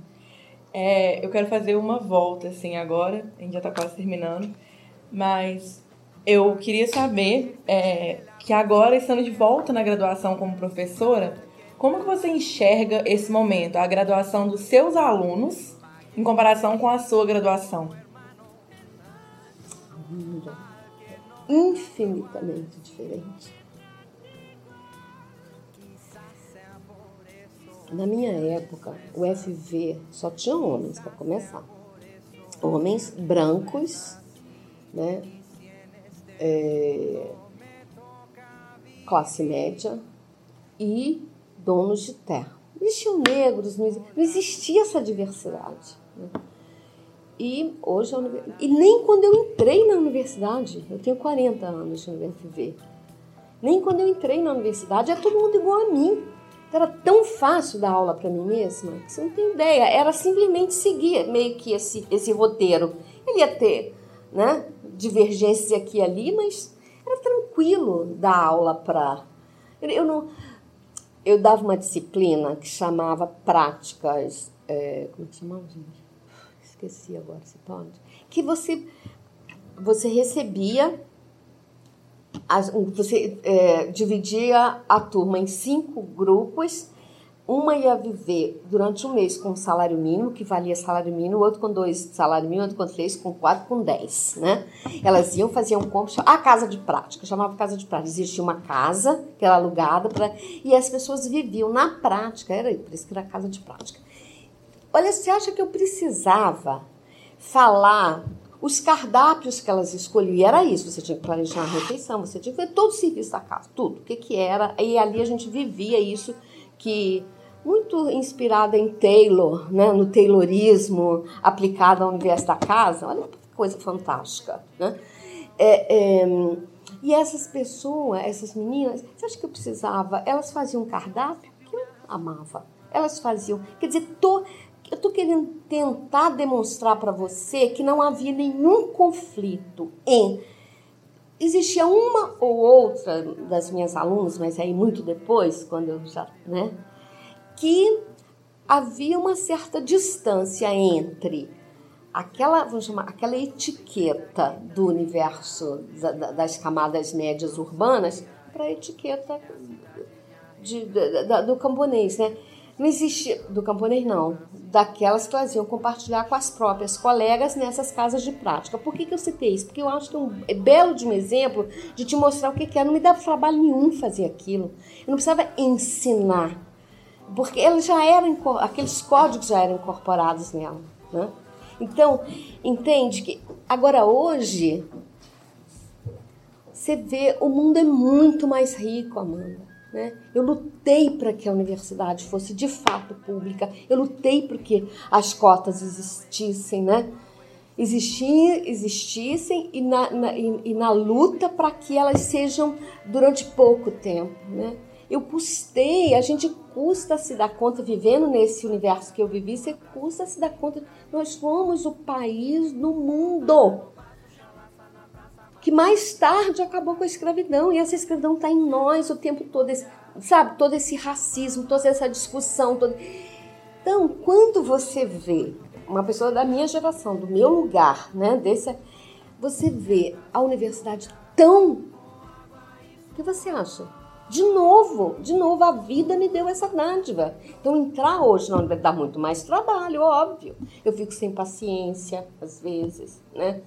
Speaker 2: É, eu quero fazer uma volta, assim, agora. A gente já está quase terminando. Mas eu queria saber é, que agora, estando de volta na graduação como professora, como que você enxerga esse momento, a graduação dos seus alunos em comparação com a sua graduação?
Speaker 3: Infinitamente diferente. Na minha época, o FV só tinha homens para começar. Homens brancos, né? É, classe média e donos de terra. Existiam negros, não existia essa diversidade. Né? E hoje, e nem quando eu entrei na universidade, eu tenho 40 anos no UFV, nem quando eu entrei na universidade, é todo mundo igual a mim. Era tão fácil dar aula para mim mesma, que você não tem ideia. Era simplesmente seguir meio que esse, esse roteiro. Ele ia ter né, divergências aqui e ali, mas era tranquilo dar aula para. Eu não. Eu dava uma disciplina que chamava práticas. É, como é que chamava, gente? Esqueci agora, se pode. Que você, você recebia você é, dividia a turma em cinco grupos. Uma ia viver durante um mês com salário mínimo, que valia salário mínimo, o outro com dois salário mínimo, outro com três, com quatro, com dez, né? Elas iam, faziam um compra, a casa de prática, chamava casa de prática. Existia uma casa que era alugada para e as pessoas viviam na prática, era por isso que era casa de prática. Olha, você acha que eu precisava falar os cardápios que elas escolhiam, era isso, você tinha que planejar a refeição, você tinha que ver todo o serviço da casa, tudo, o que que era, e ali a gente vivia isso que muito inspirada em Taylor, né, no Taylorismo aplicado ao universo da casa, olha que coisa fantástica, né? É, é, e essas pessoas, essas meninas, você acha que eu precisava? Elas faziam um cardápio que eu amava. Elas faziam, quer dizer, to, eu estou querendo tentar demonstrar para você que não havia nenhum conflito em. Existia uma ou outra das minhas alunas, mas aí muito depois, quando eu já. Né, que havia uma certa distância entre aquela, vamos chamar, aquela etiqueta do universo das camadas médias urbanas para a etiqueta de, de, do camponês, né? Não existe, do camponês não, daquelas que elas iam compartilhar com as próprias colegas nessas casas de prática. Por que, que eu citei isso? Porque eu acho que é um belo de um exemplo de te mostrar o que, que é. Não me dava trabalho nenhum fazer aquilo. Eu não precisava ensinar. Porque eles já eram, aqueles códigos já eram incorporados nela. Né? Então, entende que agora hoje você vê o mundo é muito mais rico, Amanda. Né? Eu lutei para que a universidade fosse de fato pública, eu lutei para que as cotas existissem, né? Existir, existissem e na, na, e, e na luta para que elas sejam durante pouco tempo. Né? Eu custei, a gente custa se dar conta, vivendo nesse universo que eu vivi, você custa se dar conta, nós fomos o país no mundo que mais tarde acabou com a escravidão. E essa escravidão está em nós o tempo todo, esse, sabe? Todo esse racismo, toda essa discussão. Todo... Então, quando você vê uma pessoa da minha geração, do meu lugar, né? Desse, você vê a universidade tão. O que você acha? De novo, de novo, a vida me deu essa dádiva. Então, entrar hoje na universidade dá muito mais trabalho, óbvio. Eu fico sem paciência, às vezes, né?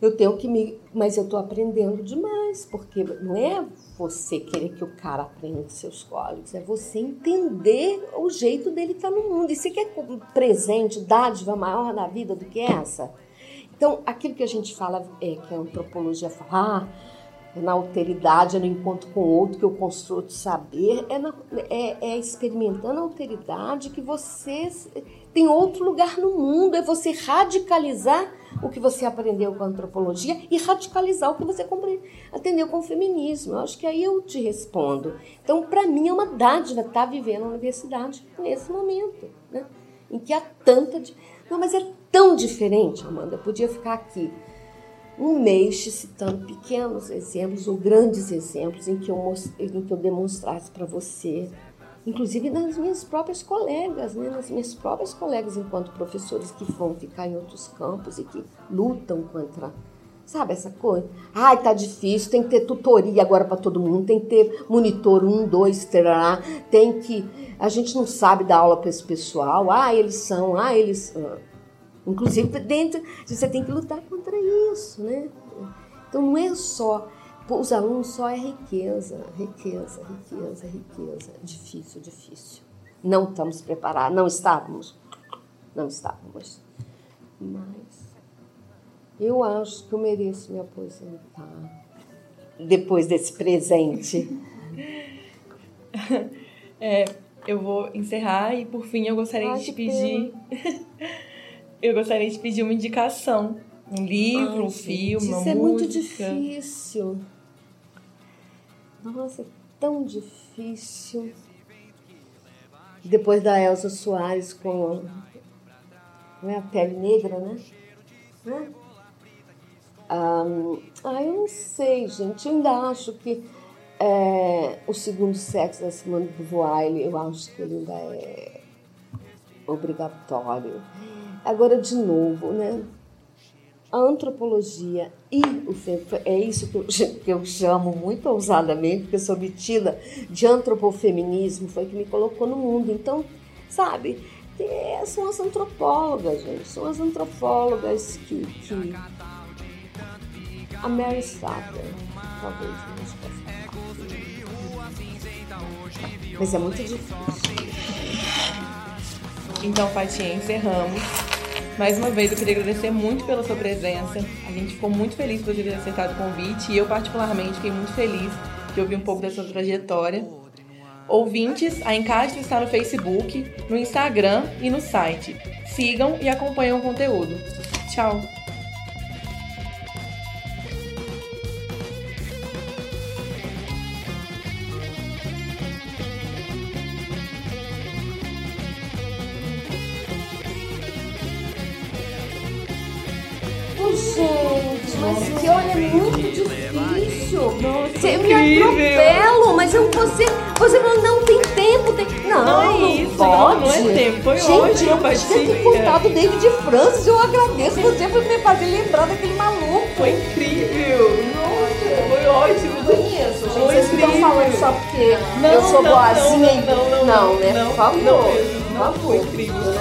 Speaker 3: Eu tenho que me. Mas eu estou aprendendo demais, porque não é você querer que o cara aprenda seus códigos, é você entender o jeito dele estar tá no mundo. E você quer presente, dádiva maior na vida do que essa? Então, aquilo que a gente fala, é, que a antropologia fala, ah, é na alteridade, é no encontro com o outro que eu construo de saber, é, na, é, é experimentando a alteridade que você tem outro lugar no mundo, é você radicalizar o que você aprendeu com a antropologia e radicalizar o que você aprendeu com o feminismo. Eu acho que aí eu te respondo. Então, para mim, é uma dádiva estar vivendo na universidade nesse momento, né? em que há tanta. Não, mas é tão diferente, Amanda. Eu podia ficar aqui um mês citando pequenos exemplos ou grandes exemplos em que eu, em que eu demonstrasse para você inclusive nas minhas próprias colegas, né? nas minhas próprias colegas enquanto professores que vão ficar em outros campos e que lutam contra, sabe essa coisa? Ai, tá difícil, tem que ter tutoria agora para todo mundo, tem que ter monitor um, dois, terá, tem que, a gente não sabe dar aula para esse pessoal, ah, eles são, ah, eles, ah. inclusive dentro, você tem que lutar contra isso, né? Então não é só os alunos só é riqueza, riqueza, riqueza, riqueza. Difícil, difícil. Não estamos preparados, não estávamos. Não estávamos. Mas eu acho que eu mereço me aposentar depois desse presente.
Speaker 2: É, eu vou encerrar e por fim eu gostaria Ai, de te pedir. eu gostaria de pedir uma indicação. Um livro, Ai, um filme, uma
Speaker 3: música.
Speaker 2: Isso é
Speaker 3: muito difícil. Nossa, é tão difícil. Depois da Elsa Soares com. Não é a pele negra, né? Né? Ah, ah, eu não sei, gente. Eu ainda acho que é, o segundo sexo da Simone de Beauvoir, eu acho que ele ainda é obrigatório. Agora, de novo, né? A antropologia e o é isso que eu, que eu chamo muito ousadamente, porque eu sou metida de antropofeminismo, foi que me colocou no mundo. Então, sabe, são as antropólogas, gente, são as antropólogas que, que a Mary Satter, talvez não Mas é muito difícil.
Speaker 2: Então, Fatinha, encerramos. Mais uma vez, eu queria agradecer muito pela sua presença. A gente ficou muito feliz por você ter aceitado o convite e eu, particularmente, fiquei muito feliz de ouvir um pouco da sua trajetória. Ouvintes, a Encaixe está no Facebook, no Instagram e no site. Sigam e acompanhem o conteúdo. Tchau!
Speaker 3: Você, você falou, não tem tempo. Tem... Não, não, é não isso, pode.
Speaker 2: Não, não é tempo, foi
Speaker 3: gente,
Speaker 2: ótimo,
Speaker 3: eu podia ter contado o David Francis, eu agradeço. Você foi me fazer lembrar daquele maluco.
Speaker 2: Foi incrível. Nossa, foi ótimo.
Speaker 3: Conheço, gente. Vocês estão falando só porque não, eu sou boazinha e...
Speaker 2: Não, não,
Speaker 3: não, né? Por favor.
Speaker 2: Não, não, foi incrível.